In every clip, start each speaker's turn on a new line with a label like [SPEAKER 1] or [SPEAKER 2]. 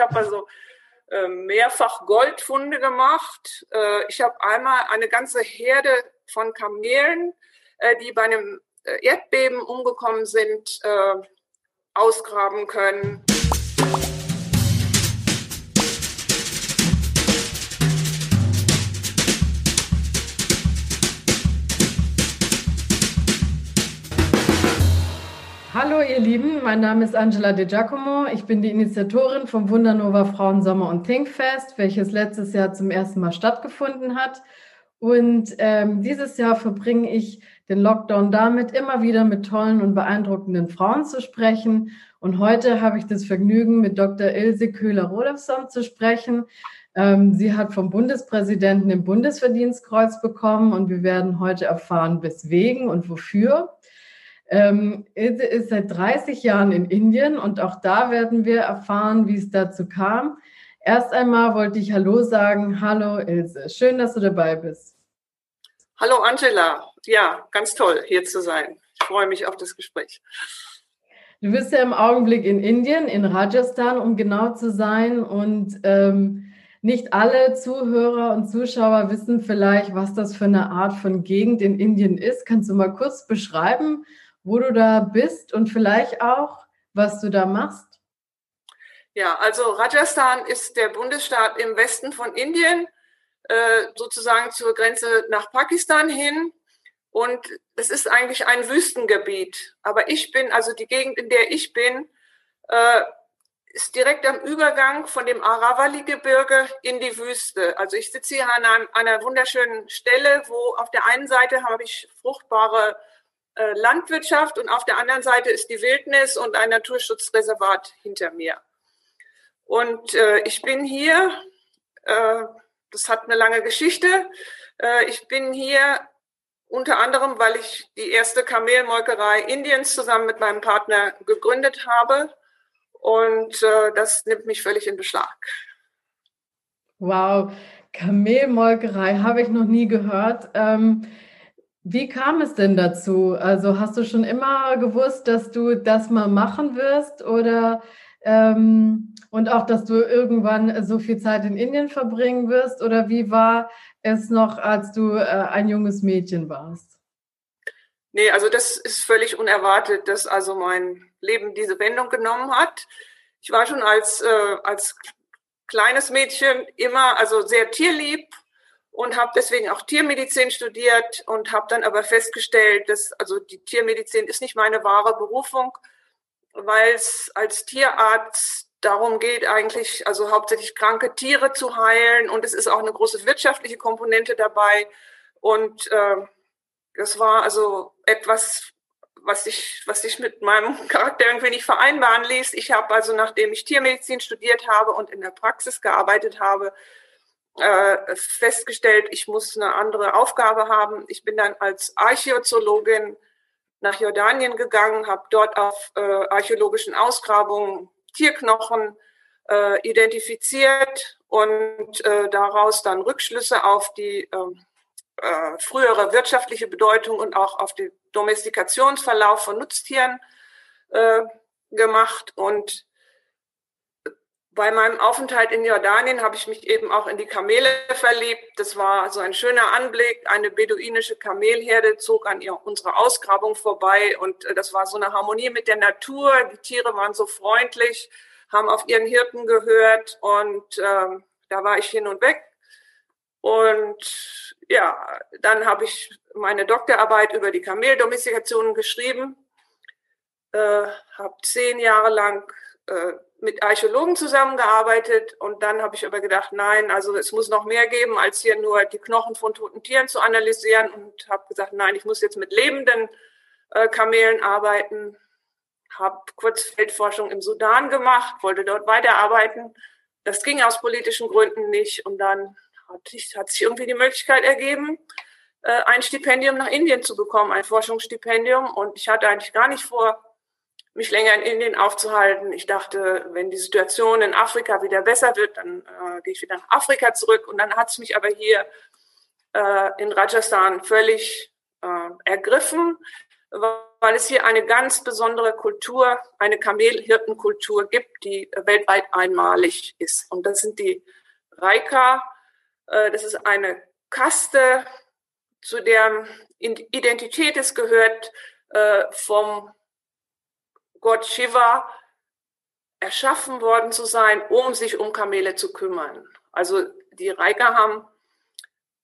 [SPEAKER 1] habe also äh, mehrfach Goldfunde gemacht. Äh, ich habe einmal eine ganze Herde von Kamelen, äh, die bei einem Erdbeben umgekommen sind, ausgraben können.
[SPEAKER 2] Hallo ihr Lieben, mein Name ist Angela De Giacomo. Ich bin die Initiatorin vom Wundernova Frauen Sommer und Thinkfest, welches letztes Jahr zum ersten Mal stattgefunden hat. Und ähm, dieses Jahr verbringe ich den Lockdown damit, immer wieder mit tollen und beeindruckenden Frauen zu sprechen. Und heute habe ich das Vergnügen, mit Dr. Ilse Köhler-Rodolfsson zu sprechen. Ähm, sie hat vom Bundespräsidenten den Bundesverdienstkreuz bekommen und wir werden heute erfahren, weswegen und wofür. Ähm, Ilse ist seit 30 Jahren in Indien und auch da werden wir erfahren, wie es dazu kam. Erst einmal wollte ich Hallo sagen. Hallo Ilse, schön, dass du dabei bist.
[SPEAKER 1] Hallo Angela, ja, ganz toll hier zu sein. Ich freue mich auf das Gespräch.
[SPEAKER 2] Du bist ja im Augenblick in Indien, in Rajasthan, um genau zu sein. Und ähm, nicht alle Zuhörer und Zuschauer wissen vielleicht, was das für eine Art von Gegend in Indien ist. Kannst du mal kurz beschreiben, wo du da bist und vielleicht auch, was du da machst?
[SPEAKER 1] Ja, also Rajasthan ist der Bundesstaat im Westen von Indien, äh, sozusagen zur Grenze nach Pakistan hin. Und es ist eigentlich ein Wüstengebiet. Aber ich bin, also die Gegend, in der ich bin, äh, ist direkt am Übergang von dem Aravali-Gebirge in die Wüste. Also ich sitze hier an einem, einer wunderschönen Stelle, wo auf der einen Seite habe ich fruchtbare Landwirtschaft und auf der anderen Seite ist die Wildnis und ein Naturschutzreservat hinter mir. Und äh, ich bin hier, äh, das hat eine lange Geschichte, äh, ich bin hier unter anderem, weil ich die erste Kamelmolkerei Indiens zusammen mit meinem Partner gegründet habe. Und äh, das nimmt mich völlig in Beschlag.
[SPEAKER 2] Wow, Kamelmolkerei habe ich noch nie gehört. Ähm, wie kam es denn dazu? Also hast du schon immer gewusst, dass du das mal machen wirst oder ähm, und auch, dass du irgendwann so viel Zeit in Indien verbringen wirst? Oder wie war es noch, als du äh, ein junges Mädchen warst?
[SPEAKER 1] Nee, also das ist völlig unerwartet, dass also mein Leben diese Wendung genommen hat. Ich war schon als, äh, als kleines Mädchen immer also sehr tierlieb und habe deswegen auch Tiermedizin studiert und habe dann aber festgestellt, dass also die Tiermedizin ist nicht meine wahre Berufung, weil es als Tierarzt darum geht eigentlich, also hauptsächlich kranke Tiere zu heilen und es ist auch eine große wirtschaftliche Komponente dabei und äh, das war also etwas, was ich, was ich mit meinem Charakter irgendwie nicht vereinbaren ließ. Ich habe also, nachdem ich Tiermedizin studiert habe und in der Praxis gearbeitet habe, äh, festgestellt, ich muss eine andere Aufgabe haben. Ich bin dann als Archäozoologin nach Jordanien gegangen, habe dort auf äh, archäologischen Ausgrabungen Tierknochen äh, identifiziert und äh, daraus dann Rückschlüsse auf die ähm, äh, frühere wirtschaftliche Bedeutung und auch auf den Domestikationsverlauf von Nutztieren äh, gemacht. Und bei meinem Aufenthalt in Jordanien habe ich mich eben auch in die Kamele verliebt. Das war so ein schöner Anblick. Eine beduinische Kamelherde zog an ihr, unserer Ausgrabung vorbei und äh, das war so eine Harmonie mit der Natur. Die Tiere waren so freundlich, haben auf ihren Hirten gehört und ähm, da war ich hin und weg. Und ja, dann habe ich meine Doktorarbeit über die Kameldomestikation geschrieben, äh, habe zehn Jahre lang äh, mit Archäologen zusammengearbeitet und dann habe ich aber gedacht, nein, also es muss noch mehr geben, als hier nur die Knochen von toten Tieren zu analysieren und habe gesagt, nein, ich muss jetzt mit lebenden äh, Kamelen arbeiten. Habe kurz Feldforschung im Sudan gemacht, wollte dort weiterarbeiten. Das ging aus politischen Gründen nicht und dann hat, ich, hat sich irgendwie die Möglichkeit ergeben, äh, ein Stipendium nach Indien zu bekommen, ein Forschungsstipendium und ich hatte eigentlich gar nicht vor, mich länger in Indien aufzuhalten. Ich dachte, wenn die Situation in Afrika wieder besser wird, dann äh, gehe ich wieder nach Afrika zurück. Und dann hat es mich aber hier äh, in Rajasthan völlig äh, ergriffen, weil es hier eine ganz besondere Kultur, eine Kamelhirtenkultur gibt, die weltweit einmalig ist. Und das sind die Raika. Äh, das ist eine Kaste, zu deren Identität es gehört, äh, vom Gott Shiva erschaffen worden zu sein, um sich um Kamele zu kümmern. Also die Raika haben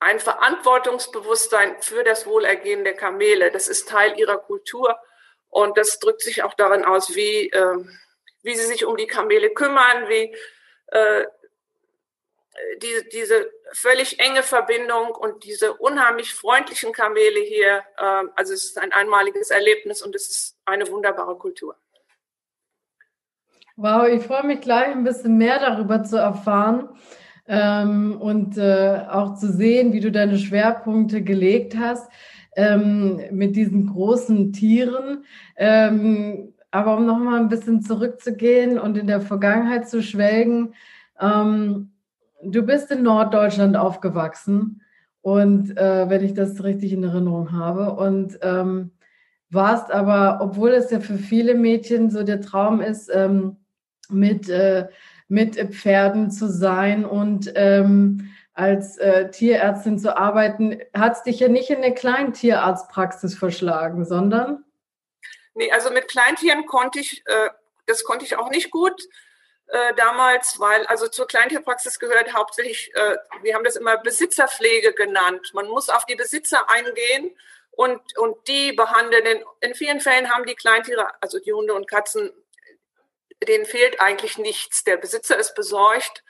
[SPEAKER 1] ein Verantwortungsbewusstsein für das Wohlergehen der Kamele. Das ist Teil ihrer Kultur und das drückt sich auch darin aus, wie, äh, wie sie sich um die Kamele kümmern, wie äh, die, diese völlig enge Verbindung und diese unheimlich freundlichen Kamele hier. Äh, also es ist ein einmaliges Erlebnis und es ist eine wunderbare Kultur.
[SPEAKER 2] Wow, ich freue mich gleich ein bisschen mehr darüber zu erfahren ähm, und äh, auch zu sehen, wie du deine Schwerpunkte gelegt hast ähm, mit diesen großen Tieren. Ähm, aber um nochmal ein bisschen zurückzugehen und in der Vergangenheit zu schwelgen, ähm, du bist in Norddeutschland aufgewachsen und äh, wenn ich das richtig in Erinnerung habe und ähm, warst aber, obwohl es ja für viele Mädchen so der Traum ist, ähm, mit äh, mit Pferden zu sein und ähm, als äh, Tierärztin zu arbeiten, hat es dich ja nicht in eine Kleintierrarztpraxis verschlagen, sondern?
[SPEAKER 1] Nee, also mit Kleintieren konnte ich, äh, das konnte ich auch nicht gut äh, damals, weil also zur Kleintierpraxis gehört hauptsächlich, äh, wir haben das immer Besitzerpflege genannt. Man muss auf die Besitzer eingehen und, und die behandeln. In, in vielen Fällen haben die Kleintiere, also die Hunde und Katzen, denen fehlt eigentlich nichts. Der Besitzer ist besorgt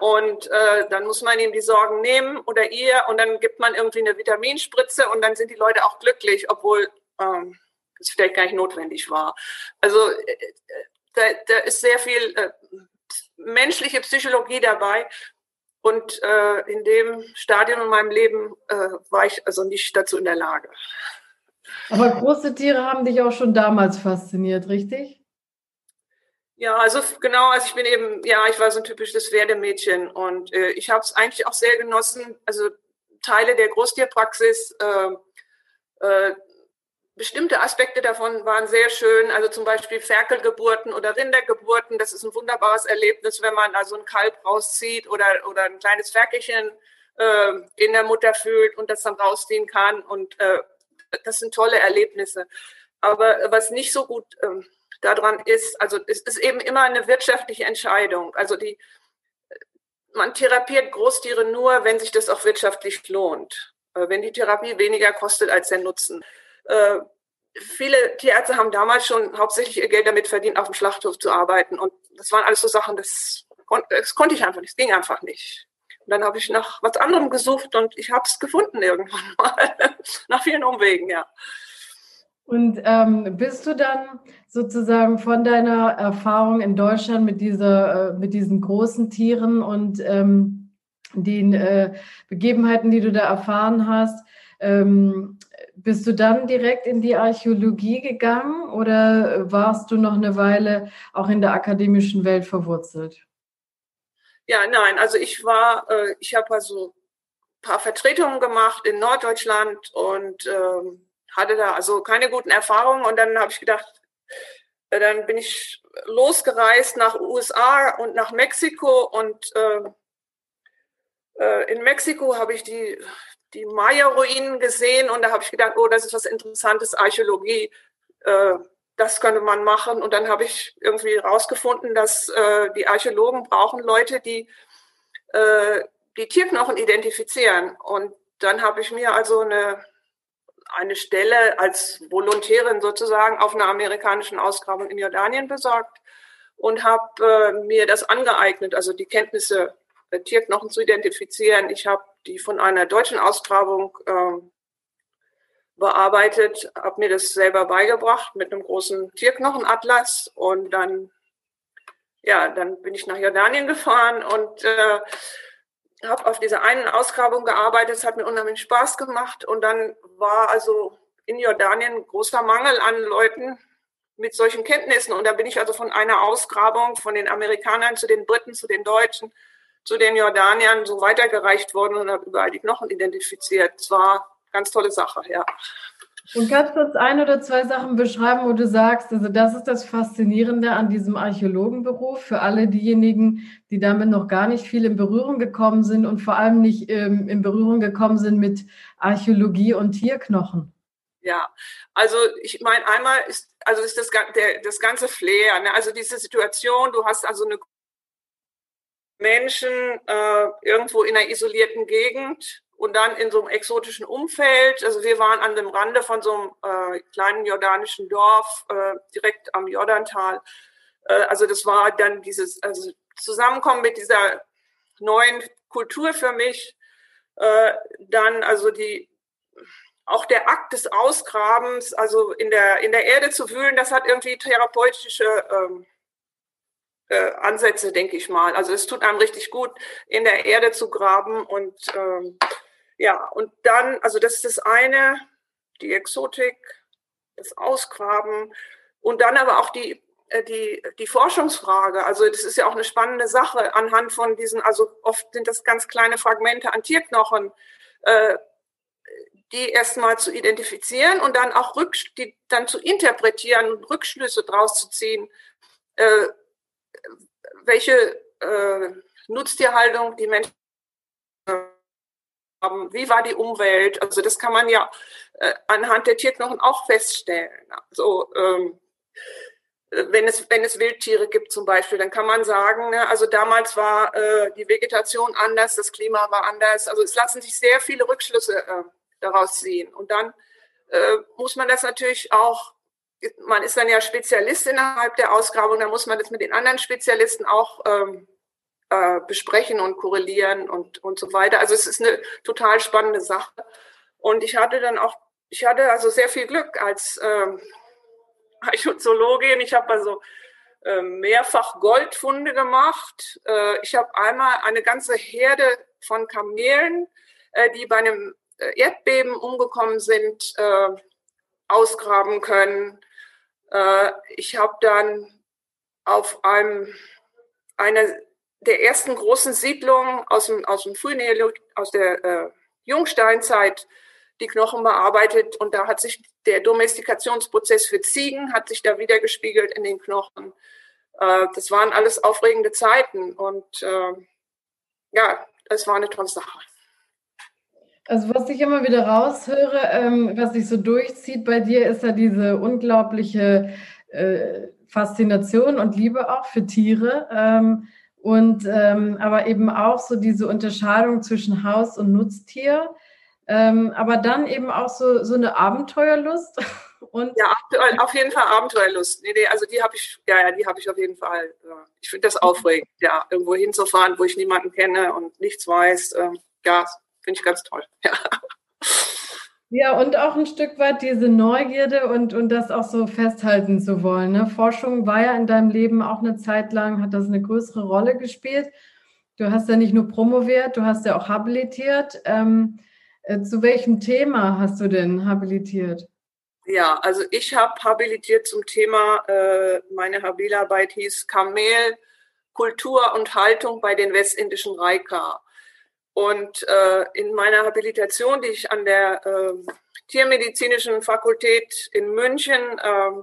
[SPEAKER 1] und äh, dann muss man ihm die Sorgen nehmen oder ihr und dann gibt man irgendwie eine Vitaminspritze und dann sind die Leute auch glücklich, obwohl ähm, das vielleicht gar nicht notwendig war. Also äh da, da ist sehr viel äh, menschliche Psychologie dabei und äh, in dem Stadium in meinem Leben äh, war ich also nicht dazu in der Lage.
[SPEAKER 2] Aber große Tiere haben dich auch schon damals fasziniert, richtig?
[SPEAKER 1] Ja, also genau, also ich bin eben, ja, ich war so ein typisches Pferdemädchen und äh, ich habe es eigentlich auch sehr genossen, also Teile der Großtierpraxis, äh, äh, bestimmte Aspekte davon waren sehr schön, also zum Beispiel Ferkelgeburten oder Rindergeburten, das ist ein wunderbares Erlebnis, wenn man also ein Kalb rauszieht oder, oder ein kleines Ferkelchen äh, in der Mutter fühlt und das dann rausziehen kann und äh, das sind tolle Erlebnisse. Aber was nicht so gut äh, daran ist, also es ist eben immer eine wirtschaftliche Entscheidung. Also die, man therapiert Großtiere nur, wenn sich das auch wirtschaftlich lohnt, äh, wenn die Therapie weniger kostet als der Nutzen. Äh, viele Tierärzte haben damals schon hauptsächlich ihr Geld damit verdient, auf dem Schlachthof zu arbeiten. Und das waren alles so Sachen, das, das konnte ich einfach nicht, es ging einfach nicht. Und dann habe ich nach was anderem gesucht und ich habe es gefunden irgendwann mal, nach vielen Umwegen, ja.
[SPEAKER 2] Und ähm, bist du dann sozusagen von deiner Erfahrung in Deutschland mit, dieser, äh, mit diesen großen Tieren und ähm, den äh, Begebenheiten, die du da erfahren hast, ähm, bist du dann direkt in die Archäologie gegangen oder warst du noch eine Weile auch in der akademischen Welt verwurzelt?
[SPEAKER 1] Ja, nein, also ich war, äh, ich habe also ein paar Vertretungen gemacht in Norddeutschland und ähm, hatte da also keine guten Erfahrungen und dann habe ich gedacht, äh, dann bin ich losgereist nach USA und nach Mexiko und äh, äh, in Mexiko habe ich die, die Maya-Ruinen gesehen und da habe ich gedacht, oh, das ist was Interessantes, Archäologie, äh, das könnte man machen. Und dann habe ich irgendwie rausgefunden, dass äh, die Archäologen brauchen Leute, die äh, die Tierknochen identifizieren. Und dann habe ich mir also eine eine Stelle als Volontärin sozusagen auf einer amerikanischen Ausgrabung in Jordanien besorgt und habe äh, mir das angeeignet, also die Kenntnisse der Tierknochen zu identifizieren. Ich habe die von einer deutschen Ausgrabung äh, bearbeitet, habe mir das selber beigebracht mit einem großen Tierknochenatlas und dann ja, dann bin ich nach Jordanien gefahren und äh, habe auf dieser einen Ausgrabung gearbeitet, es hat mir unheimlich Spaß gemacht und dann war also in Jordanien großer Mangel an Leuten mit solchen Kenntnissen und da bin ich also von einer Ausgrabung von den Amerikanern zu den Briten, zu den Deutschen, zu den Jordaniern so weitergereicht worden und habe überall die Knochen identifiziert. Es war eine ganz tolle Sache, ja.
[SPEAKER 2] Und kannst du uns ein oder zwei Sachen beschreiben, wo du sagst, also das ist das Faszinierende an diesem Archäologenberuf für alle diejenigen, die damit noch gar nicht viel in Berührung gekommen sind und vor allem nicht ähm, in Berührung gekommen sind mit Archäologie und Tierknochen?
[SPEAKER 1] Ja, also ich meine, einmal ist, also ist das, der, das ganze Flair, ne? also diese Situation, du hast also eine Menschen äh, irgendwo in einer isolierten Gegend und dann in so einem exotischen Umfeld. Also wir waren an dem Rande von so einem äh, kleinen jordanischen Dorf äh, direkt am Jordantal. Äh, also das war dann dieses also Zusammenkommen mit dieser neuen Kultur für mich. Äh, dann also die auch der Akt des Ausgrabens, also in der in der Erde zu wühlen, das hat irgendwie therapeutische ähm, äh, Ansätze, denke ich mal. Also es tut einem richtig gut, in der Erde zu graben und ähm, ja, und dann, also das ist das eine, die Exotik, das Ausgraben und dann aber auch die, äh, die, die Forschungsfrage. Also das ist ja auch eine spannende Sache anhand von diesen, also oft sind das ganz kleine Fragmente an Tierknochen, äh, die erstmal zu identifizieren und dann auch rück, die dann zu interpretieren und Rückschlüsse draus zu ziehen, äh, welche Nutztierhaltung die Menschen haben, wie war die Umwelt. Also das kann man ja äh, anhand der Tierknochen auch feststellen. Also ähm, wenn es, wenn es Wildtiere gibt zum Beispiel, dann kann man sagen, ne, also damals war äh, die Vegetation anders, das Klima war anders. Also es lassen sich sehr viele Rückschlüsse äh, daraus ziehen. Und dann äh, muss man das natürlich auch, man ist dann ja Spezialist innerhalb der Ausgrabung, dann muss man das mit den anderen Spezialisten auch ähm, äh, besprechen und korrelieren und, und so weiter. Also es ist eine total spannende Sache. Und ich hatte dann auch, ich hatte also sehr viel Glück als ähm, Archäologin. Ich habe also äh, mehrfach Goldfunde gemacht. Äh, ich habe einmal eine ganze Herde von Kamelen, äh, die bei einem äh, Erdbeben umgekommen sind, ausgraben können. Ich habe dann auf einem eine der ersten großen Siedlungen aus dem, aus dem frühen aus der äh, Jungsteinzeit die Knochen bearbeitet und da hat sich der Domestikationsprozess für Ziegen hat sich da wieder gespiegelt in den Knochen. Äh, das waren alles aufregende Zeiten und äh, ja, es war eine tolle Sache.
[SPEAKER 2] Also was ich immer wieder raushöre, ähm, was sich so durchzieht bei dir, ist ja diese unglaubliche äh, Faszination und Liebe auch für Tiere. Ähm, und ähm, aber eben auch so diese Unterscheidung zwischen Haus- und Nutztier. Ähm, aber dann eben auch so, so eine Abenteuerlust.
[SPEAKER 1] Und ja, auf jeden Fall Abenteuerlust. Nee, nee, also die habe ich, ja, ja, die habe ich auf jeden Fall. Ich finde das aufregend, ja, irgendwo hinzufahren, wo ich niemanden kenne und nichts weiß. Ähm, ja, finde ich ganz toll. Ja.
[SPEAKER 2] Ja, und auch ein Stück weit diese Neugierde und, und das auch so festhalten zu wollen. Ne? Forschung war ja in deinem Leben auch eine Zeit lang, hat das eine größere Rolle gespielt. Du hast ja nicht nur promoviert, du hast ja auch habilitiert. Ähm, äh, zu welchem Thema hast du denn habilitiert?
[SPEAKER 1] Ja, also ich habe habilitiert zum Thema, äh, meine Habilarbeit hieß Kamel, Kultur und Haltung bei den westindischen Raika. Und äh, in meiner Habilitation, die ich an der äh, Tiermedizinischen Fakultät in München äh,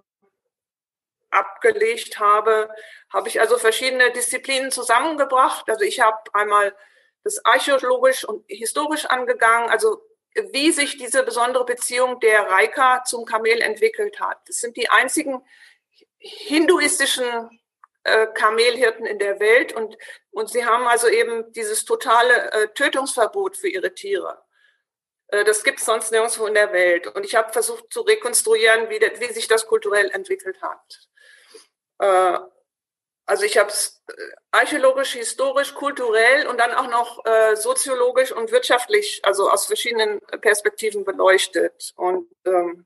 [SPEAKER 1] abgelegt habe, habe ich also verschiedene Disziplinen zusammengebracht. Also ich habe einmal das archäologisch und historisch angegangen, also wie sich diese besondere Beziehung der Reika zum Kamel entwickelt hat. Das sind die einzigen hinduistischen äh, Kamelhirten in der Welt und, und sie haben also eben dieses totale äh, Tötungsverbot für ihre Tiere. Äh, das gibt es sonst nirgendwo in der Welt. Und ich habe versucht zu rekonstruieren, wie, wie sich das kulturell entwickelt hat. Äh, also ich habe es archäologisch, historisch, kulturell und dann auch noch soziologisch und wirtschaftlich, also aus verschiedenen Perspektiven beleuchtet. Und ähm,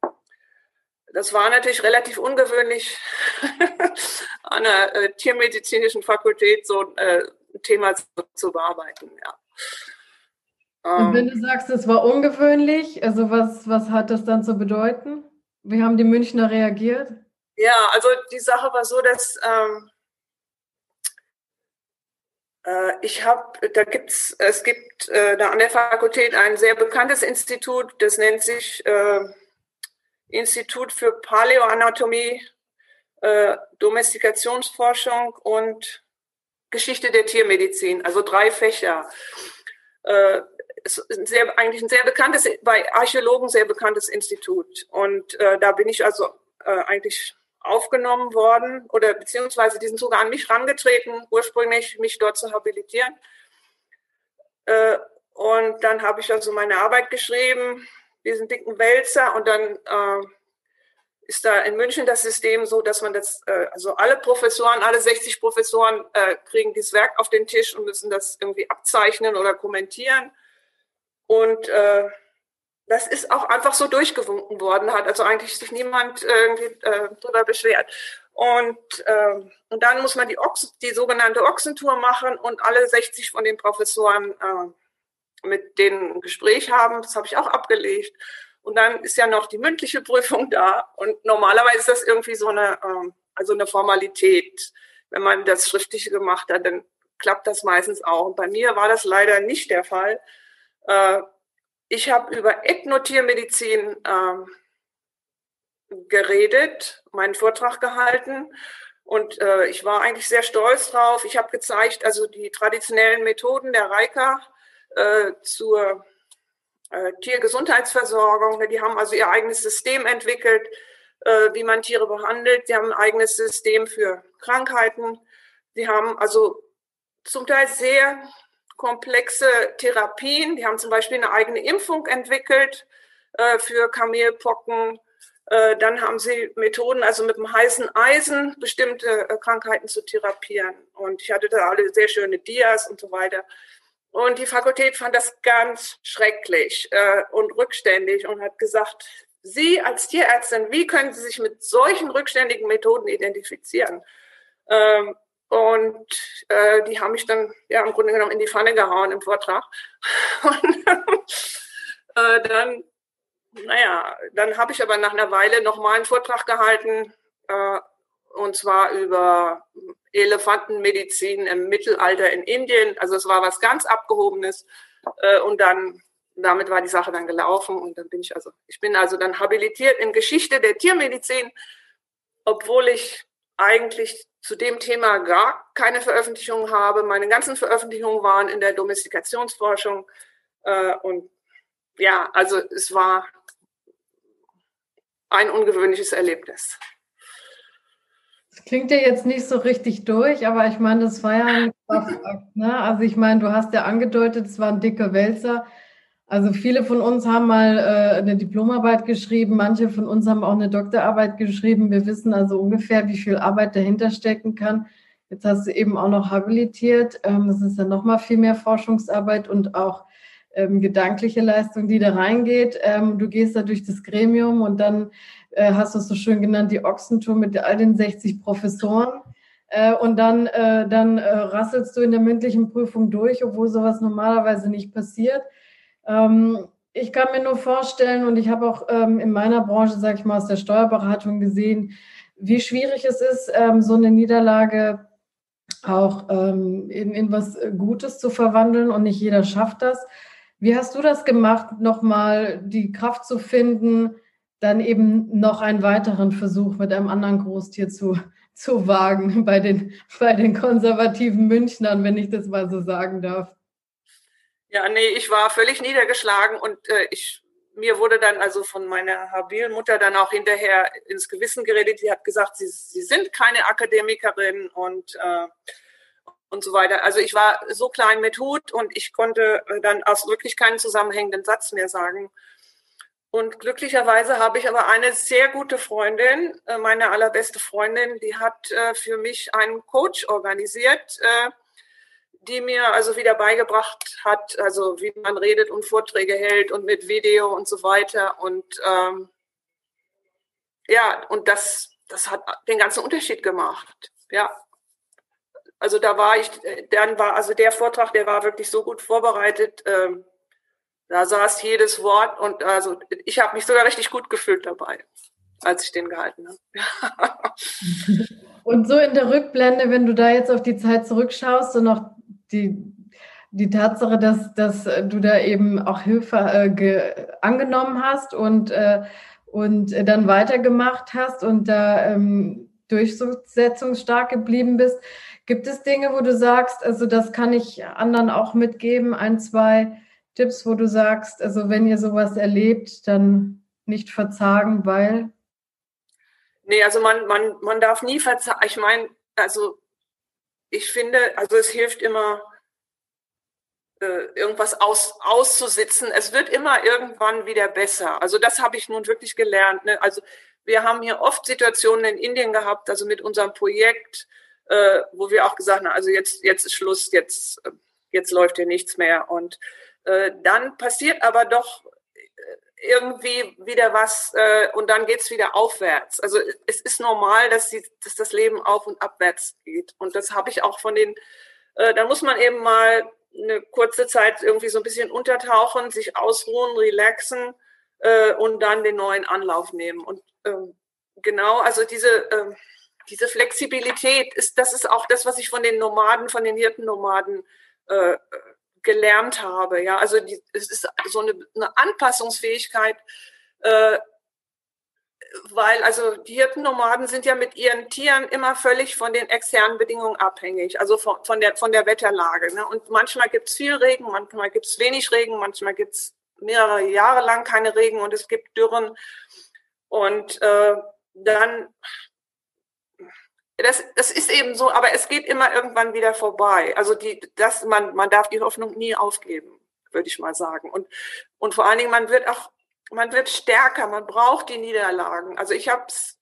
[SPEAKER 1] das war natürlich relativ ungewöhnlich, an der äh, tiermedizinischen Fakultät so äh, ein Thema zu, zu bearbeiten.
[SPEAKER 2] Ja. Und wenn ähm. du sagst, es war ungewöhnlich, also was, was hat das dann zu bedeuten? Wie haben die Münchner reagiert?
[SPEAKER 1] Ja, also die Sache war so, dass ähm, äh, ich habe, da gibt's, es gibt äh, da an der Fakultät ein sehr bekanntes Institut, das nennt sich äh, Institut für Paläoanatomie, äh, Domestikationsforschung und Geschichte der Tiermedizin, also drei Fächer. Äh, sehr, eigentlich ein sehr bekanntes, bei Archäologen sehr bekanntes Institut. Und äh, da bin ich also äh, eigentlich aufgenommen worden oder beziehungsweise die sind sogar an mich rangetreten, ursprünglich mich dort zu habilitieren. Äh, und dann habe ich also meine Arbeit geschrieben, diesen dicken Wälzer und dann äh, ist da in München das System so, dass man das, äh, also alle Professoren, alle 60 Professoren äh, kriegen dieses Werk auf den Tisch und müssen das irgendwie abzeichnen oder kommentieren. Und äh, das ist auch einfach so durchgewunken worden, hat also eigentlich sich niemand irgendwie äh, darüber beschwert. Und, äh, und dann muss man die, Ochsen, die sogenannte Ochsentour machen und alle 60 von den Professoren äh, mit denen ein Gespräch haben. Das habe ich auch abgelegt. Und dann ist ja noch die mündliche Prüfung da. Und normalerweise ist das irgendwie so eine, äh, also eine Formalität. Wenn man das Schriftliche gemacht hat, dann klappt das meistens auch. Und bei mir war das leider nicht der Fall. Äh, ich habe über Ethnotiermedizin äh, geredet, meinen Vortrag gehalten und äh, ich war eigentlich sehr stolz drauf. Ich habe gezeigt, also die traditionellen Methoden der Reika äh, zur äh, Tiergesundheitsversorgung. Die haben also ihr eigenes System entwickelt, äh, wie man Tiere behandelt. Die haben ein eigenes System für Krankheiten. Die haben also zum Teil sehr komplexe Therapien. Die haben zum Beispiel eine eigene Impfung entwickelt äh, für Kamelpocken. Äh, dann haben sie Methoden, also mit dem heißen Eisen bestimmte äh, Krankheiten zu therapieren. Und ich hatte da alle sehr schöne Dias und so weiter. Und die Fakultät fand das ganz schrecklich äh, und rückständig und hat gesagt, Sie als Tierärztin, wie können Sie sich mit solchen rückständigen Methoden identifizieren? Ähm, und äh, die haben mich dann ja im Grunde genommen in die Pfanne gehauen im Vortrag. Und äh, dann, naja, dann habe ich aber nach einer Weile nochmal einen Vortrag gehalten, äh, und zwar über Elefantenmedizin im Mittelalter in Indien. Also es war was ganz Abgehobenes. Äh, und dann, damit war die Sache dann gelaufen. Und dann bin ich also, ich bin also dann habilitiert in Geschichte der Tiermedizin, obwohl ich eigentlich zu dem Thema gar keine Veröffentlichungen habe. Meine ganzen Veröffentlichungen waren in der Domestikationsforschung. Äh, und ja, also es war ein ungewöhnliches Erlebnis.
[SPEAKER 2] Das klingt ja jetzt nicht so richtig durch, aber ich meine, das war ja ein Kraftakt. Ne? Also ich meine, du hast ja angedeutet, es waren dicke Wälzer. Also viele von uns haben mal äh, eine Diplomarbeit geschrieben, manche von uns haben auch eine Doktorarbeit geschrieben. Wir wissen also ungefähr, wie viel Arbeit dahinter stecken kann. Jetzt hast du eben auch noch habilitiert. Ähm, das ist ja nochmal viel mehr Forschungsarbeit und auch ähm, gedankliche Leistung, die da reingeht. Ähm, du gehst da durch das Gremium und dann äh, hast du es so schön genannt, die Ochsentour mit all den 60 Professoren. Äh, und dann, äh, dann äh, rasselst du in der mündlichen Prüfung durch, obwohl sowas normalerweise nicht passiert. Ähm, ich kann mir nur vorstellen, und ich habe auch ähm, in meiner Branche, sage ich mal, aus der Steuerberatung gesehen, wie schwierig es ist, ähm, so eine Niederlage auch ähm, in, in was Gutes zu verwandeln und nicht jeder schafft das. Wie hast du das gemacht, nochmal die Kraft zu finden, dann eben noch einen weiteren Versuch mit einem anderen Großtier zu, zu wagen bei den, bei den konservativen Münchnern, wenn ich das mal so sagen darf?
[SPEAKER 1] Ja, nee, ich war völlig niedergeschlagen und äh, ich, mir wurde dann also von meiner habilen Mutter dann auch hinterher ins Gewissen geredet. Sie hat gesagt, sie, sie sind keine Akademikerin und, äh, und so weiter. Also ich war so klein mit Hut und ich konnte dann aus wirklich keinen zusammenhängenden Satz mehr sagen. Und glücklicherweise habe ich aber eine sehr gute Freundin, äh, meine allerbeste Freundin, die hat äh, für mich einen Coach organisiert, äh, die mir also wieder beigebracht hat, also wie man redet und Vorträge hält und mit Video und so weiter. Und ähm, ja, und das, das hat den ganzen Unterschied gemacht. Ja. Also da war ich, dann war, also der Vortrag, der war wirklich so gut vorbereitet. Ähm, da saß jedes Wort und also ich habe mich sogar richtig gut gefühlt dabei, als ich den gehalten habe.
[SPEAKER 2] und so in der Rückblende, wenn du da jetzt auf die Zeit zurückschaust und noch die, die Tatsache, dass, dass du da eben auch Hilfe äh, angenommen hast und, äh, und dann weitergemacht hast und da ähm, durchsetzungsstark geblieben bist. Gibt es Dinge, wo du sagst, also das kann ich anderen auch mitgeben, ein, zwei Tipps, wo du sagst, also wenn ihr sowas erlebt, dann nicht verzagen, weil?
[SPEAKER 1] Nee, also man, man, man darf nie verzagen. Ich meine, also ich finde, also es hilft immer, äh, irgendwas aus, auszusitzen. Es wird immer irgendwann wieder besser. Also das habe ich nun wirklich gelernt. Ne? Also wir haben hier oft Situationen in Indien gehabt, also mit unserem Projekt, äh, wo wir auch gesagt haben, also jetzt, jetzt ist Schluss, jetzt, äh, jetzt läuft hier nichts mehr. Und äh, dann passiert aber doch äh, irgendwie wieder was äh, und dann geht's wieder aufwärts. Also es ist normal, dass, die, dass das Leben auf und abwärts geht. Und das habe ich auch von den, äh, da muss man eben mal eine kurze Zeit irgendwie so ein bisschen untertauchen, sich ausruhen, relaxen äh, und dann den neuen Anlauf nehmen. Und ähm, genau, also diese, ähm, diese Flexibilität ist, das ist auch das, was ich von den Nomaden, von den Hirtennomaden äh, gelernt habe. Ja, also die, es ist so eine, eine Anpassungsfähigkeit, äh, weil also die Hirtennomaden sind ja mit ihren Tieren immer völlig von den externen Bedingungen abhängig, also von, von, der, von der Wetterlage. Ne? Und manchmal gibt es viel Regen, manchmal gibt es wenig Regen, manchmal gibt es mehrere Jahre lang keine Regen und es gibt Dürren. Und äh, dann, das, das ist eben so, aber es geht immer irgendwann wieder vorbei. Also die, das, man, man darf die Hoffnung nie aufgeben, würde ich mal sagen. Und, und vor allen Dingen, man wird auch man wird stärker, man braucht die Niederlagen. Also ich habe es,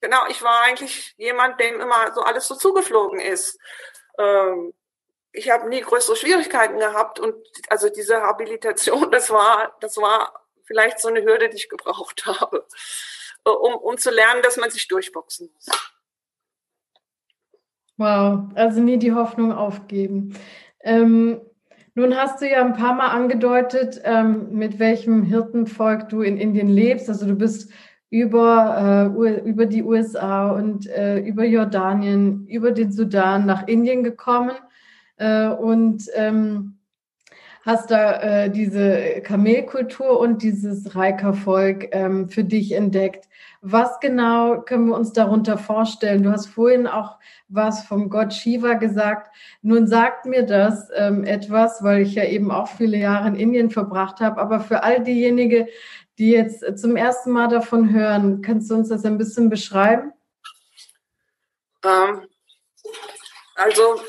[SPEAKER 1] genau, ich war eigentlich jemand, dem immer so alles so zugeflogen ist. Ähm, ich habe nie größere Schwierigkeiten gehabt und also diese Habilitation, das war, das war vielleicht so eine Hürde, die ich gebraucht habe, um, um zu lernen, dass man sich durchboxen muss.
[SPEAKER 2] Wow, also nie die Hoffnung aufgeben. Ähm, nun hast du ja ein paar Mal angedeutet, ähm, mit welchem Hirtenvolk du in Indien lebst. Also du bist über, äh, über die USA und äh, über Jordanien, über den Sudan nach Indien gekommen äh, und ähm, hast da äh, diese Kamelkultur und dieses Reika-Volk ähm, für dich entdeckt. Was genau können wir uns darunter vorstellen? Du hast vorhin auch was vom Gott Shiva gesagt. Nun sagt mir das ähm, etwas, weil ich ja eben auch viele Jahre in Indien verbracht habe. Aber für all diejenigen, die jetzt zum ersten Mal davon hören, kannst du uns das ein bisschen beschreiben?
[SPEAKER 1] Ähm, also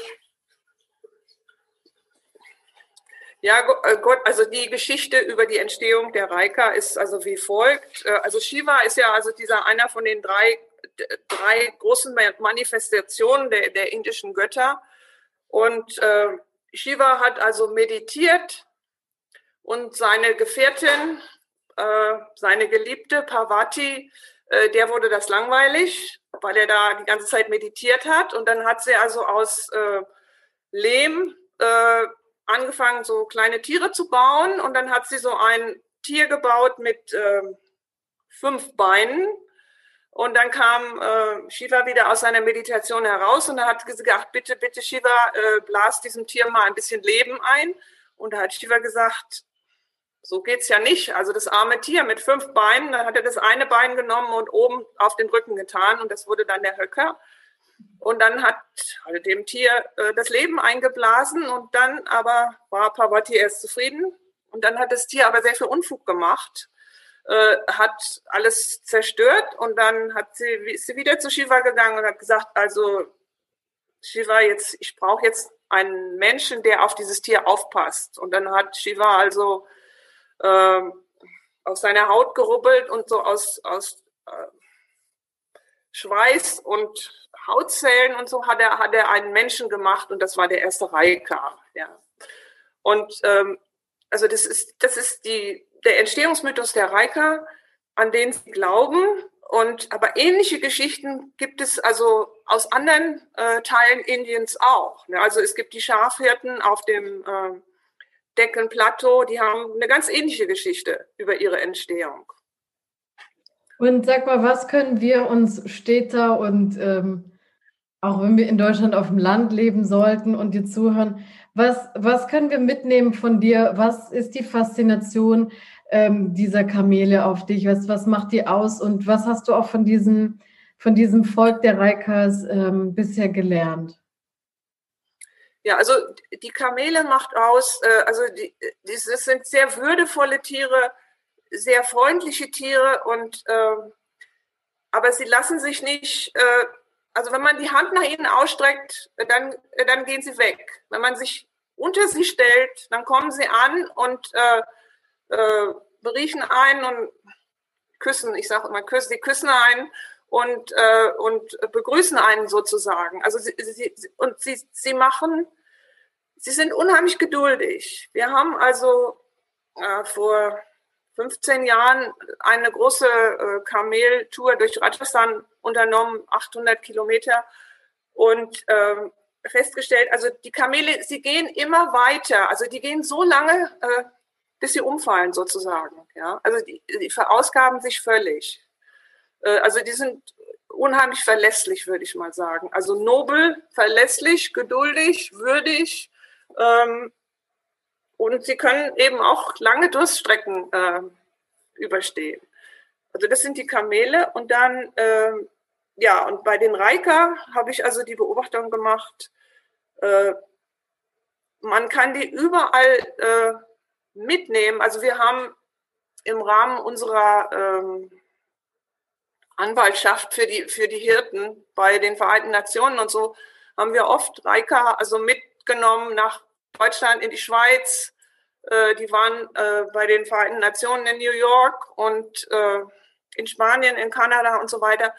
[SPEAKER 1] Ja, äh, Gott, also die Geschichte über die Entstehung der Reika ist also wie folgt. Äh, also Shiva ist ja also dieser einer von den drei, drei großen Manifestationen der, der indischen Götter. Und äh, Shiva hat also meditiert und seine Gefährtin, äh, seine Geliebte Parvati, äh, der wurde das langweilig, weil er da die ganze Zeit meditiert hat. Und dann hat sie also aus äh, Lehm angefangen, so kleine Tiere zu bauen und dann hat sie so ein Tier gebaut mit äh, fünf Beinen. Und dann kam äh, Shiva wieder aus seiner Meditation heraus und er hat gesagt, bitte, bitte Shiva, äh, blas diesem Tier mal ein bisschen Leben ein. Und da hat Shiva gesagt, so geht's ja nicht. Also das arme Tier mit fünf Beinen, dann hat er das eine Bein genommen und oben auf den Rücken getan und das wurde dann der Höcker. Und dann hat also dem Tier äh, das Leben eingeblasen und dann aber war Parvati erst zufrieden. Und dann hat das Tier aber sehr viel Unfug gemacht, äh, hat alles zerstört und dann hat sie, ist sie wieder zu Shiva gegangen und hat gesagt, also Shiva, jetzt, ich brauche jetzt einen Menschen, der auf dieses Tier aufpasst. Und dann hat Shiva also äh, auf seine Haut gerubbelt und so aus, aus äh, Schweiß und Hautzellen und so hat er, hat er einen Menschen gemacht und das war der erste Reika. Ja. Und ähm, also das ist, das ist die, der Entstehungsmythos der Reika, an den sie glauben. Und aber ähnliche Geschichten gibt es also aus anderen äh, Teilen Indiens auch. Ne? Also es gibt die Schafhirten auf dem äh, Deckenplateau, die haben eine ganz ähnliche Geschichte über ihre Entstehung.
[SPEAKER 2] Und sag mal, was können wir uns Städter und ähm, auch wenn wir in Deutschland auf dem Land leben sollten und dir zuhören, was, was können wir mitnehmen von dir? Was ist die Faszination ähm, dieser Kamele auf dich? Was, was macht die aus und was hast du auch von diesem, von diesem Volk der Reikas ähm, bisher gelernt?
[SPEAKER 1] Ja, also die Kamele macht aus, äh, also die, die, das sind sehr würdevolle Tiere, sehr freundliche Tiere und äh, aber sie lassen sich nicht, äh, also wenn man die Hand nach ihnen ausstreckt, dann, dann gehen sie weg. Wenn man sich unter sie stellt, dann kommen sie an und äh, äh, einen und küssen, ich sage immer küssen, sie küssen einen und, äh, und begrüßen einen sozusagen. Also sie, sie, und sie, sie machen, sie sind unheimlich geduldig. Wir haben also äh, vor 15 Jahren eine große äh, Kameltour durch Rajasthan unternommen, 800 Kilometer und ähm, festgestellt, also die Kamele, sie gehen immer weiter, also die gehen so lange, äh, bis sie umfallen sozusagen. Ja, also die, die verausgaben sich völlig. Äh, also die sind unheimlich verlässlich, würde ich mal sagen. Also nobel, verlässlich, geduldig, würdig. Ähm, und sie können eben auch lange Durststrecken äh, überstehen. Also das sind die Kamele. Und dann, äh, ja, und bei den Reika habe ich also die Beobachtung gemacht, äh, man kann die überall äh, mitnehmen. Also wir haben im Rahmen unserer ähm, Anwaltschaft für die, für die Hirten bei den Vereinten Nationen und so, haben wir oft Reika also mitgenommen nach Deutschland, in die Schweiz. Äh, die waren äh, bei den Vereinten Nationen in New York und äh, in Spanien, in Kanada und so weiter.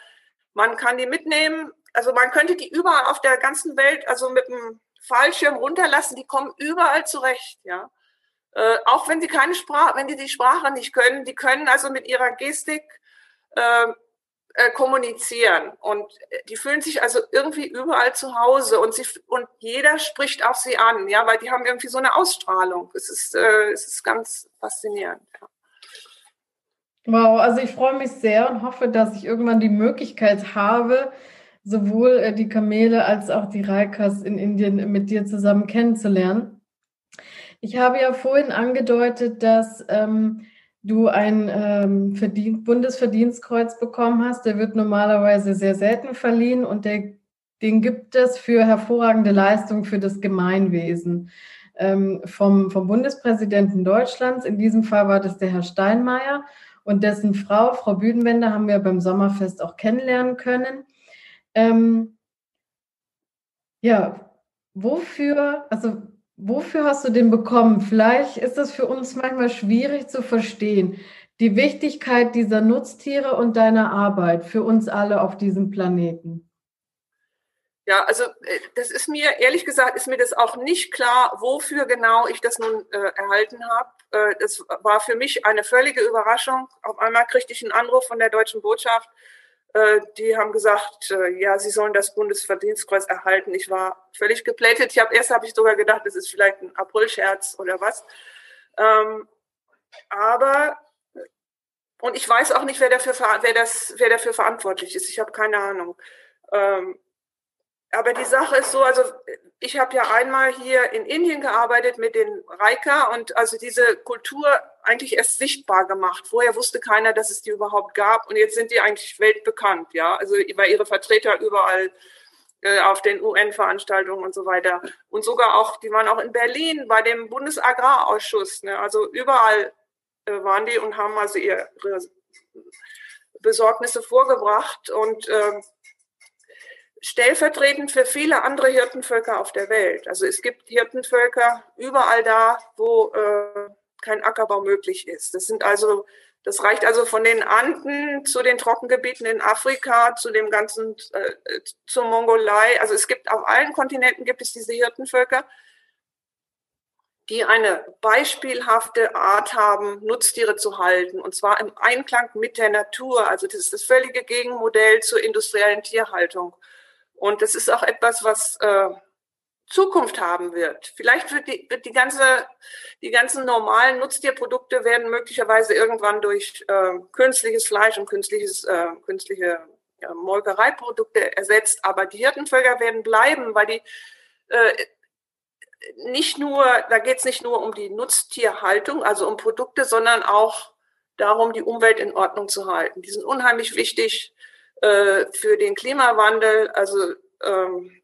[SPEAKER 1] Man kann die mitnehmen. Also man könnte die überall auf der ganzen Welt, also mit dem Fallschirm runterlassen, die kommen überall zurecht, ja. Äh, auch wenn sie keine Sprache, wenn die die Sprache nicht können, die können also mit ihrer Gestik äh, äh, kommunizieren und die fühlen sich also irgendwie überall zu Hause und sie und jeder spricht auf sie an, ja, weil die haben irgendwie so eine Ausstrahlung. Es ist äh, es ist ganz faszinierend.
[SPEAKER 2] Wow, also ich freue mich sehr und hoffe, dass ich irgendwann die Möglichkeit habe, sowohl äh, die Kamele als auch die Raikas in Indien mit dir zusammen kennenzulernen. Ich habe ja vorhin angedeutet, dass ähm, du ein ähm, Verdien Bundesverdienstkreuz bekommen hast. Der wird normalerweise sehr selten verliehen und der, den gibt es für hervorragende Leistungen für das Gemeinwesen ähm, vom, vom Bundespräsidenten Deutschlands. In diesem Fall war das der Herr Steinmeier und dessen Frau, Frau Büdenwender, haben wir beim Sommerfest auch kennenlernen können. Ähm, ja, wofür, also wofür hast du den bekommen? Vielleicht ist das für uns manchmal schwierig zu verstehen. Die Wichtigkeit dieser Nutztiere und deiner Arbeit für uns alle auf diesem Planeten.
[SPEAKER 1] Ja, also äh, das ist mir, ehrlich gesagt, ist mir das auch nicht klar, wofür genau ich das nun äh, erhalten habe. Äh, das war für mich eine völlige Überraschung. Auf einmal kriegte ich einen Anruf von der deutschen Botschaft die haben gesagt, äh, ja, sie sollen das Bundesverdienstkreuz erhalten. Ich war völlig geplättet. Ich habe erst habe ich sogar gedacht, das ist vielleicht ein Aprilscherz oder was. Ähm, aber und ich weiß auch nicht, wer dafür, wer das, wer dafür verantwortlich ist. Ich habe keine Ahnung. Ähm, aber die Sache ist so, also ich habe ja einmal hier in Indien gearbeitet mit den Raika und also diese Kultur eigentlich erst sichtbar gemacht. Vorher wusste keiner, dass es die überhaupt gab und jetzt sind die eigentlich weltbekannt, ja. Also weil ihre Vertreter überall äh, auf den UN-Veranstaltungen und so weiter und sogar auch, die waren auch in Berlin bei dem Bundesagrarausschuss, ne? Also überall äh, waren die und haben also ihre Besorgnisse vorgebracht und äh, stellvertretend für viele andere Hirtenvölker auf der Welt. Also es gibt Hirtenvölker überall da, wo äh, kein Ackerbau möglich ist. Das sind also, das reicht also von den Anden zu den Trockengebieten in Afrika, zu dem ganzen, äh, zur Mongolei. Also es gibt auf allen Kontinenten gibt es diese Hirtenvölker, die eine beispielhafte Art haben, Nutztiere zu halten, und zwar im Einklang mit der Natur. Also das ist das völlige Gegenmodell zur industriellen Tierhaltung. Und das ist auch etwas, was äh, Zukunft haben wird. Vielleicht wird die, wird die ganze, die ganzen normalen Nutztierprodukte werden möglicherweise irgendwann durch äh, künstliches Fleisch und künstliches, äh, künstliche ja, Molkereiprodukte ersetzt. Aber die Hirtenvölker werden bleiben, weil die, äh, nicht nur, da geht es nicht nur um die Nutztierhaltung, also um Produkte, sondern auch darum, die Umwelt in Ordnung zu halten. Die sind unheimlich wichtig äh, für den Klimawandel, also ähm,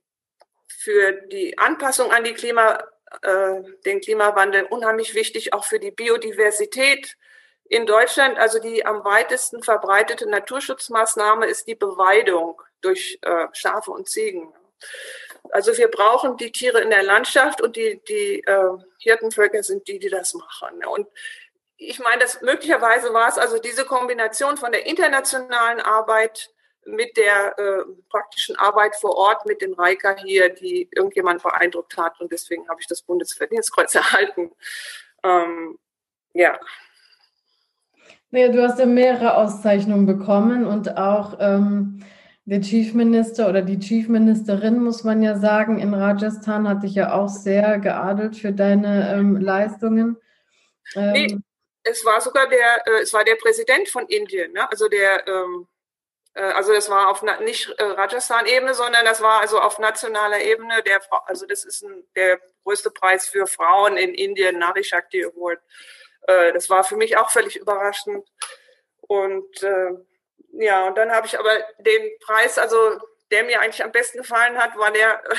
[SPEAKER 1] für die Anpassung an die Klima, äh, den Klimawandel unheimlich wichtig, auch für die Biodiversität in Deutschland. Also die am weitesten verbreitete Naturschutzmaßnahme ist die Beweidung durch äh, Schafe und Ziegen. Also wir brauchen die Tiere in der Landschaft und die, die äh, Hirtenvölker sind die, die das machen. Und ich meine, das möglicherweise war es also diese Kombination von der internationalen Arbeit mit der äh, praktischen Arbeit vor Ort mit dem Reika hier, die irgendjemand beeindruckt hat. Und deswegen habe ich das Bundesverdienstkreuz erhalten. Ähm, ja.
[SPEAKER 2] Ja, du hast ja mehrere Auszeichnungen bekommen und auch ähm, der Chief Minister oder die Chief Ministerin, muss man ja sagen, in Rajasthan hat dich ja auch sehr geadelt für deine ähm, Leistungen.
[SPEAKER 1] Ähm, nee, es war sogar der, äh, es war der Präsident von Indien, ne? also der, ähm, äh, also das war auf nicht äh, Rajasthan-Ebene, sondern das war also auf nationaler Ebene. Der, also das ist ein, der größte Preis für Frauen in Indien, Nari Shakti Award. Äh, das war für mich auch völlig überraschend. Und äh, ja, und dann habe ich aber den Preis, also der mir eigentlich am besten gefallen hat, war der äh,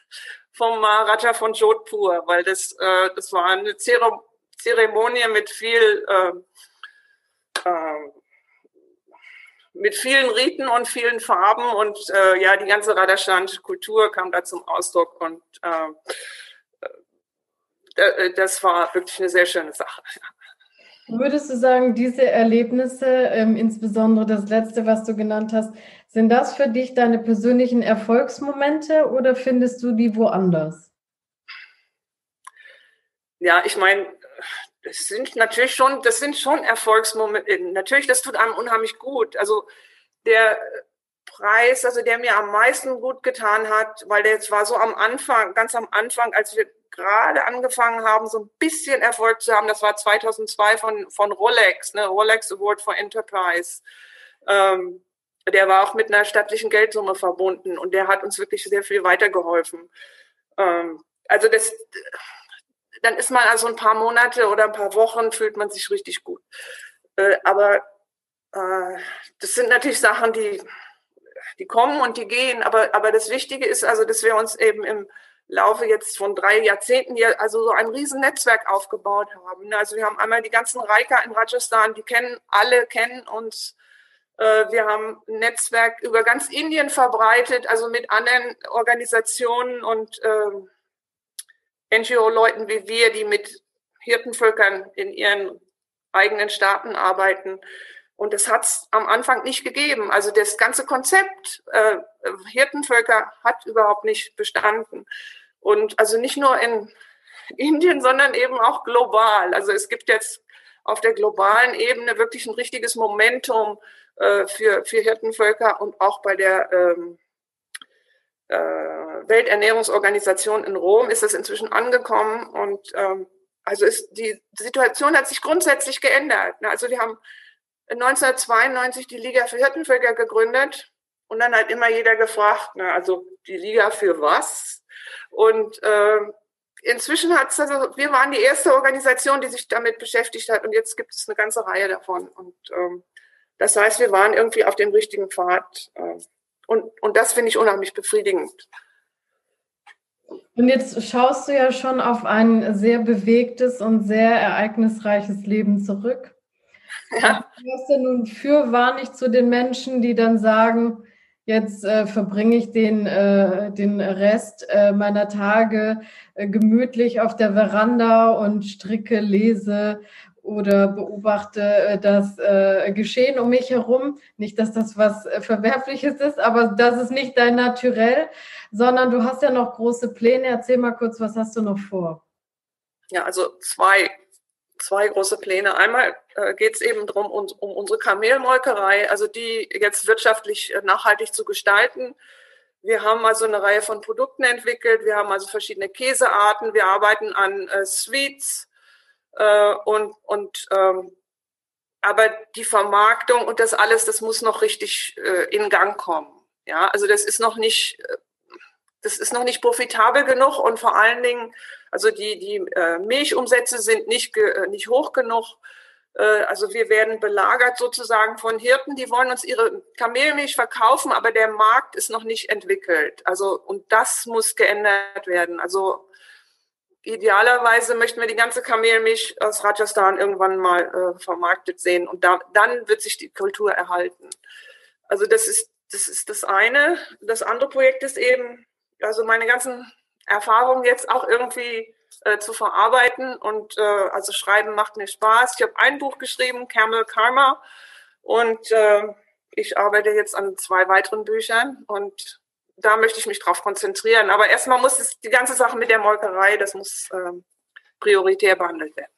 [SPEAKER 1] vom Maharaja von Jodhpur, weil das, äh, das war eine Zeremonie mit viel äh, äh, mit vielen Riten und vielen Farben und äh, ja, die ganze Radhastanische Kultur kam da zum Ausdruck und äh, äh, das war wirklich eine sehr schöne Sache.
[SPEAKER 2] Würdest du sagen, diese Erlebnisse, ähm, insbesondere das letzte, was du genannt hast, sind das für dich deine persönlichen Erfolgsmomente oder findest du die woanders?
[SPEAKER 1] Ja, ich meine, das sind natürlich schon, das sind schon Erfolgsmomente. Natürlich, das tut einem unheimlich gut. Also der Preis, also der mir am meisten gut getan hat, weil der jetzt war so am Anfang, ganz am Anfang, als wir gerade angefangen haben, so ein bisschen Erfolg zu haben. Das war 2002 von, von Rolex, ne? Rolex Award for Enterprise. Ähm, der war auch mit einer stattlichen Geldsumme verbunden und der hat uns wirklich sehr viel weitergeholfen. Ähm, also das, dann ist man also ein paar Monate oder ein paar Wochen fühlt man sich richtig gut. Äh, aber äh, das sind natürlich Sachen, die, die kommen und die gehen. Aber, aber das Wichtige ist also, dass wir uns eben im Laufe jetzt von drei Jahrzehnten hier also so ein Riesennetzwerk aufgebaut haben. Also wir haben einmal die ganzen Reika in Rajasthan, die kennen alle, kennen uns. Äh, wir haben ein Netzwerk über ganz Indien verbreitet, also mit anderen Organisationen und äh, NGO-Leuten wie wir, die mit Hirtenvölkern in ihren eigenen Staaten arbeiten. Und das hat es am Anfang nicht gegeben. Also das ganze Konzept äh, Hirtenvölker hat überhaupt nicht bestanden. Und also nicht nur in Indien, sondern eben auch global. Also es gibt jetzt auf der globalen Ebene wirklich ein richtiges Momentum äh, für, für Hirtenvölker und auch bei der ähm, äh, Welternährungsorganisation in Rom ist das inzwischen angekommen und ähm, also ist die Situation hat sich grundsätzlich geändert. Also wir haben 1992 die Liga für Hirtenvölker gegründet und dann hat immer jeder gefragt, na, also die Liga für was? Und äh, inzwischen hat es, also wir waren die erste Organisation, die sich damit beschäftigt hat und jetzt gibt es eine ganze Reihe davon. Und ähm, das heißt, wir waren irgendwie auf dem richtigen Pfad. Äh, und, und das finde ich unheimlich befriedigend.
[SPEAKER 2] Und jetzt schaust du ja schon auf ein sehr bewegtes und sehr ereignisreiches Leben zurück. Ja. Was denn nun für wahrlich zu den Menschen, die dann sagen, Jetzt äh, verbringe ich den, äh, den Rest äh, meiner Tage äh, gemütlich auf der Veranda und stricke, lese oder beobachte äh, das äh, Geschehen um mich herum. Nicht, dass das was Verwerfliches ist, aber das ist nicht dein Naturell, sondern du hast ja noch große Pläne. Erzähl mal kurz, was hast du noch vor?
[SPEAKER 1] Ja, also zwei zwei große Pläne. Einmal äh, geht es eben darum, um, um unsere Kamelmolkerei, also die jetzt wirtschaftlich äh, nachhaltig zu gestalten. Wir haben also eine Reihe von Produkten entwickelt. Wir haben also verschiedene Käsearten. Wir arbeiten an äh, Sweets äh, und und ähm, aber die Vermarktung und das alles, das muss noch richtig äh, in Gang kommen. Ja, also das ist noch nicht, äh, das ist noch nicht profitabel genug und vor allen Dingen Also die, die äh, Milchumsätze sind nicht, äh, nicht hoch genug. Äh, also wir werden belagert sozusagen von Hirten, die wollen uns ihre Kamelmilch verkaufen, aber der Markt ist noch nicht entwickelt. Also und das muss geändert werden. Also idealerweise möchten wir die ganze Kamelmilch aus Rajasthan irgendwann mal äh, vermarktet sehen und da, dann wird sich die Kultur erhalten. Also das ist das ist das eine. Das andere Projekt ist eben, also meine ganzen Erfahrungen jetzt auch irgendwie äh, zu verarbeiten und äh, also Schreiben macht mir Spaß. Ich habe ein Buch geschrieben, Camel Karma, und äh, ich arbeite jetzt an zwei weiteren Büchern und da möchte ich mich drauf konzentrieren. Aber erstmal muss es, die ganze Sache mit der Molkerei, das muss ähm, prioritär behandelt werden.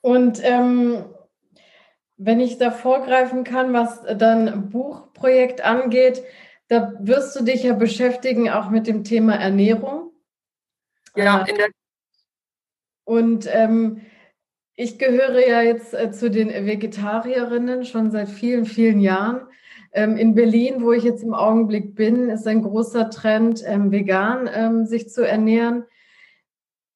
[SPEAKER 2] Und ähm, wenn ich da vorgreifen kann, was dein Buchprojekt angeht, da wirst du dich ja beschäftigen auch mit dem Thema Ernährung.
[SPEAKER 1] Ja, in der
[SPEAKER 2] und ähm, ich gehöre ja jetzt äh, zu den Vegetarierinnen schon seit vielen, vielen Jahren. Ähm, in Berlin, wo ich jetzt im Augenblick bin, ist ein großer Trend, ähm, vegan ähm, sich zu ernähren.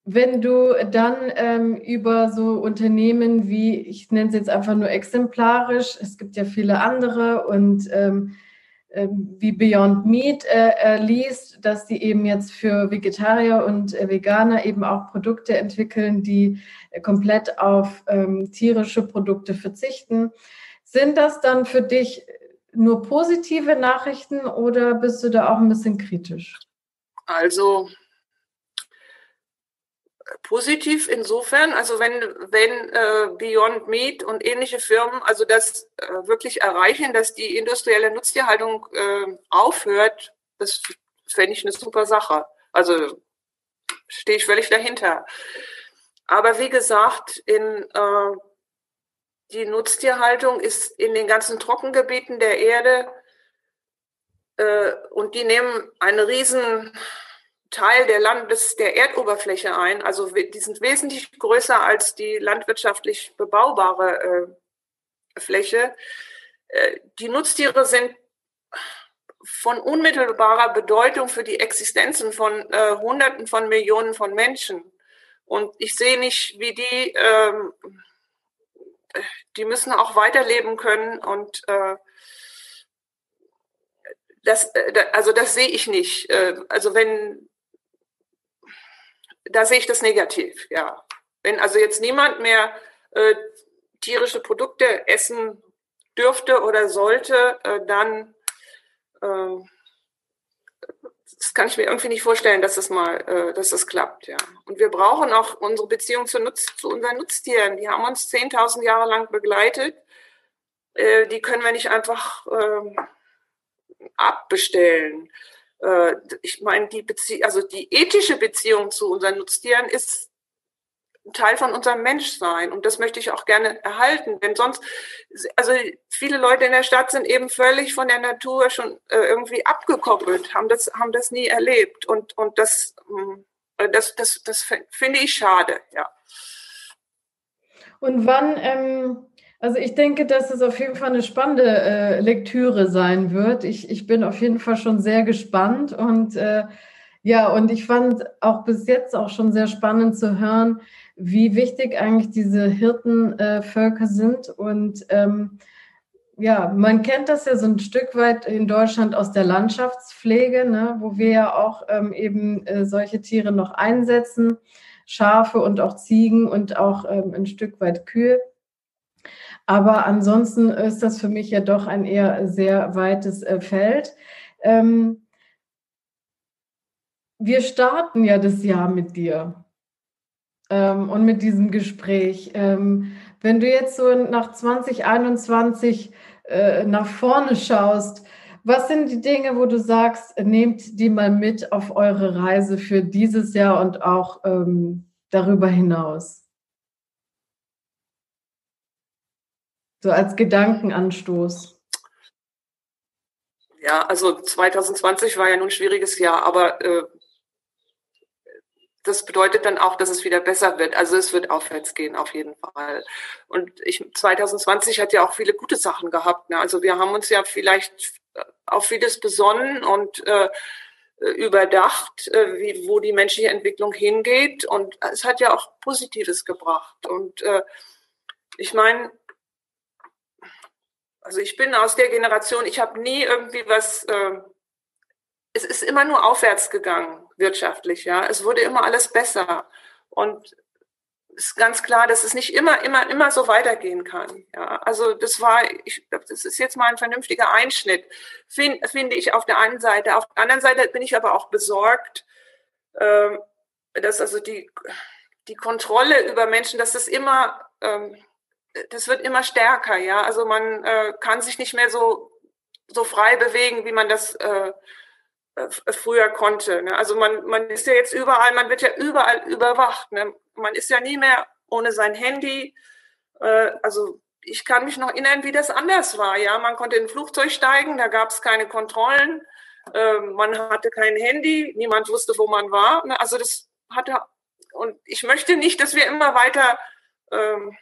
[SPEAKER 2] Wenn du dann ähm, über so Unternehmen wie, ich nenne es jetzt einfach nur exemplarisch, es gibt ja viele andere und ähm, wie Beyond Meat äh, äh, liest, dass die eben jetzt für Vegetarier und äh, Veganer eben auch Produkte entwickeln, die äh, komplett auf ähm, tierische Produkte verzichten. Sind das dann für dich nur positive Nachrichten oder bist du da auch ein bisschen kritisch?
[SPEAKER 1] Also positiv insofern, also wenn, wenn äh, Beyond Meat und ähnliche Firmen also das äh, wirklich erreichen, dass die industrielle Nutztierhaltung äh, aufhört, das fände ich eine super Sache. Also stehe ich völlig dahinter. Aber wie gesagt, in äh, die Nutztierhaltung ist in den ganzen Trockengebieten der Erde äh, und die nehmen einen riesen Teil der Landes der Erdoberfläche ein. Also die sind wesentlich größer als die landwirtschaftlich bebaubare äh, Fläche. Äh, die Nutztiere sind von unmittelbarer Bedeutung für die Existenzen von äh, Hunderten von Millionen von Menschen. Und ich sehe nicht, wie die ähm, die müssen auch weiterleben können und äh, das, äh, also das sehe ich nicht. Äh, also wenn, da sehe ich das negativ, ja. Wenn also jetzt niemand mehr äh, tierische Produkte essen dürfte oder sollte, äh, dann äh, das kann ich mir irgendwie nicht vorstellen, dass das mal, äh, dass das klappt, ja. Und wir brauchen auch unsere Beziehung zu, Nutz, zu unseren Nutztieren. Die haben uns 10.000 Jahre lang begleitet. Äh, die können wir nicht einfach äh, abbestellen. Ich meine, die Bezie also die ethische Beziehung zu unseren Nutztieren ist Teil von unserem Menschsein. Und das möchte ich auch gerne erhalten. Denn sonst, also viele Leute in der Stadt sind eben völlig von der Natur schon äh, irgendwie abgekoppelt, haben das, haben das nie erlebt. Und, und das, äh, das, das, das finde ich schade, ja.
[SPEAKER 2] Und wann, ähm, also ich denke, dass es auf jeden Fall eine spannende äh, Lektüre sein wird. Ich, ich bin auf jeden Fall schon sehr gespannt und äh, ja, und ich fand auch bis jetzt auch schon sehr spannend zu hören, wie wichtig eigentlich diese Hirtenvölker äh, sind. Und ähm, ja, man kennt das ja so ein Stück weit in Deutschland aus der Landschaftspflege, ne, wo wir ja auch ähm, eben äh, solche Tiere noch einsetzen, Schafe und auch Ziegen und auch ähm, ein Stück weit Kühe. Aber ansonsten ist das für mich ja doch ein eher sehr weites äh, Feld. Ähm, wir starten ja das Jahr mit dir ähm, und mit diesem Gespräch. Ähm, wenn du jetzt so nach 2021 äh, nach vorne schaust, was sind die Dinge, wo du sagst, nehmt die mal mit auf eure Reise für dieses Jahr und auch ähm, darüber hinaus? So als Gedankenanstoß.
[SPEAKER 1] Ja, also 2020 war ja nun ein schwieriges Jahr, aber äh, das bedeutet dann auch, dass es wieder besser wird. Also es wird aufwärts gehen, auf jeden Fall. Und ich, 2020 hat ja auch viele gute Sachen gehabt. Ne? Also wir haben uns ja vielleicht auf vieles besonnen und äh, äh, überdacht, äh, wie, wo die menschliche Entwicklung hingeht. Und es hat ja auch Positives gebracht. Und äh, ich meine, also ich bin aus der Generation, ich habe nie irgendwie was, äh, es ist immer nur aufwärts gegangen, wirtschaftlich, ja. Es wurde immer alles besser. Und ist ganz klar, dass es nicht immer, immer, immer so weitergehen kann. Ja, also das war, ich, das ist jetzt mal ein vernünftiger Einschnitt, find, finde ich auf der einen Seite. Auf der anderen Seite bin ich aber auch besorgt, ähm, dass also die, die Kontrolle über Menschen, dass das immer, ähm, das wird immer stärker. Ja, also man äh, kann sich nicht mehr so so frei bewegen, wie man das äh, früher konnte. Ne? Also man, man ist ja jetzt überall, man wird ja überall überwacht. Ne? Man ist ja nie mehr ohne sein Handy. Äh, also ich kann mich noch erinnern, wie das anders war. Ja, man konnte in ein Flugzeug steigen, da gab es keine Kontrollen, äh, man hatte kein Handy, niemand wusste, wo man war. Ne? Also das hatte und ich möchte nicht, dass wir immer weiter ähm,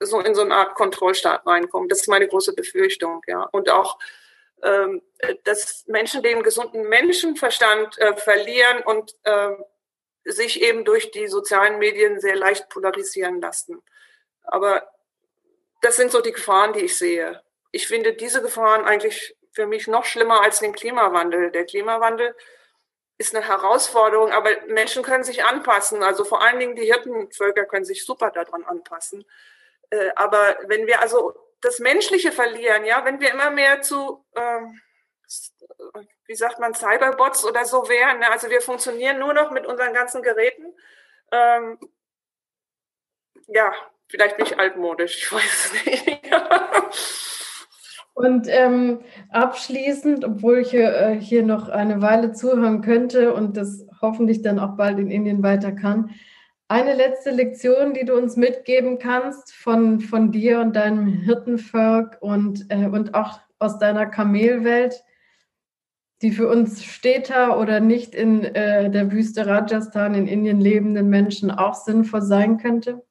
[SPEAKER 1] so in so eine Art Kontrollstaat reinkommen. Das ist meine große Befürchtung, ja. Und auch dass Menschen den gesunden Menschenverstand äh, verlieren und äh, sich eben durch die sozialen Medien sehr leicht polarisieren lassen. Aber das sind so die Gefahren, die ich sehe. Ich finde diese Gefahren eigentlich für mich noch schlimmer als den Klimawandel. Der Klimawandel ist eine Herausforderung, aber Menschen können sich anpassen. Also vor allen Dingen die Hirtenvölker können sich super daran anpassen. Äh, aber wenn wir also das Menschliche verlieren, ja, wenn wir immer mehr zu, ähm, wie sagt man, Cyberbots oder so wären, ne? also wir funktionieren nur noch mit unseren ganzen Geräten. Ähm, ja, vielleicht bin ich altmodisch, ich weiß es nicht.
[SPEAKER 2] Und ähm, abschließend, obwohl ich hier, äh, hier noch eine Weile zuhören könnte und das hoffentlich dann auch bald in Indien weiter kann, eine letzte Lektion, die du uns mitgeben kannst von, von dir und deinem Hirtenvolk und, äh, und auch aus deiner Kamelwelt, die für uns Städter oder nicht in äh, der Wüste Rajasthan in Indien lebenden Menschen auch sinnvoll sein könnte?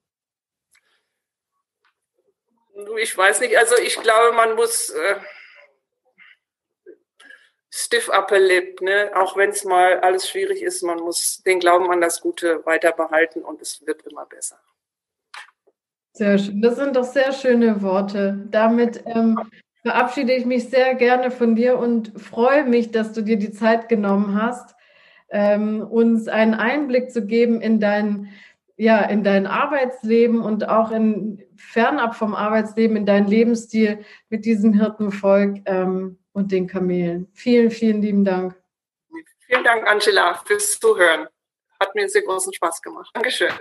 [SPEAKER 1] Ich weiß nicht, also ich glaube, man muss. Äh stiff upper lip, ne? auch wenn es mal alles schwierig ist, man muss den Glauben an das Gute weiter behalten und es wird immer besser.
[SPEAKER 2] Sehr schön, das sind doch sehr schöne Worte. Damit ähm, verabschiede ich mich sehr gerne von dir und freue mich, dass du dir die Zeit genommen hast, ähm, uns einen Einblick zu geben in dein, ja, in dein Arbeitsleben und auch in fernab vom Arbeitsleben, in deinen Lebensstil mit diesem Hirtenvolk. Ähm, und den Kamelen. Vielen, vielen lieben Dank.
[SPEAKER 1] Vielen Dank, Angela, fürs Zuhören. Hat mir sehr großen Spaß gemacht. Dankeschön.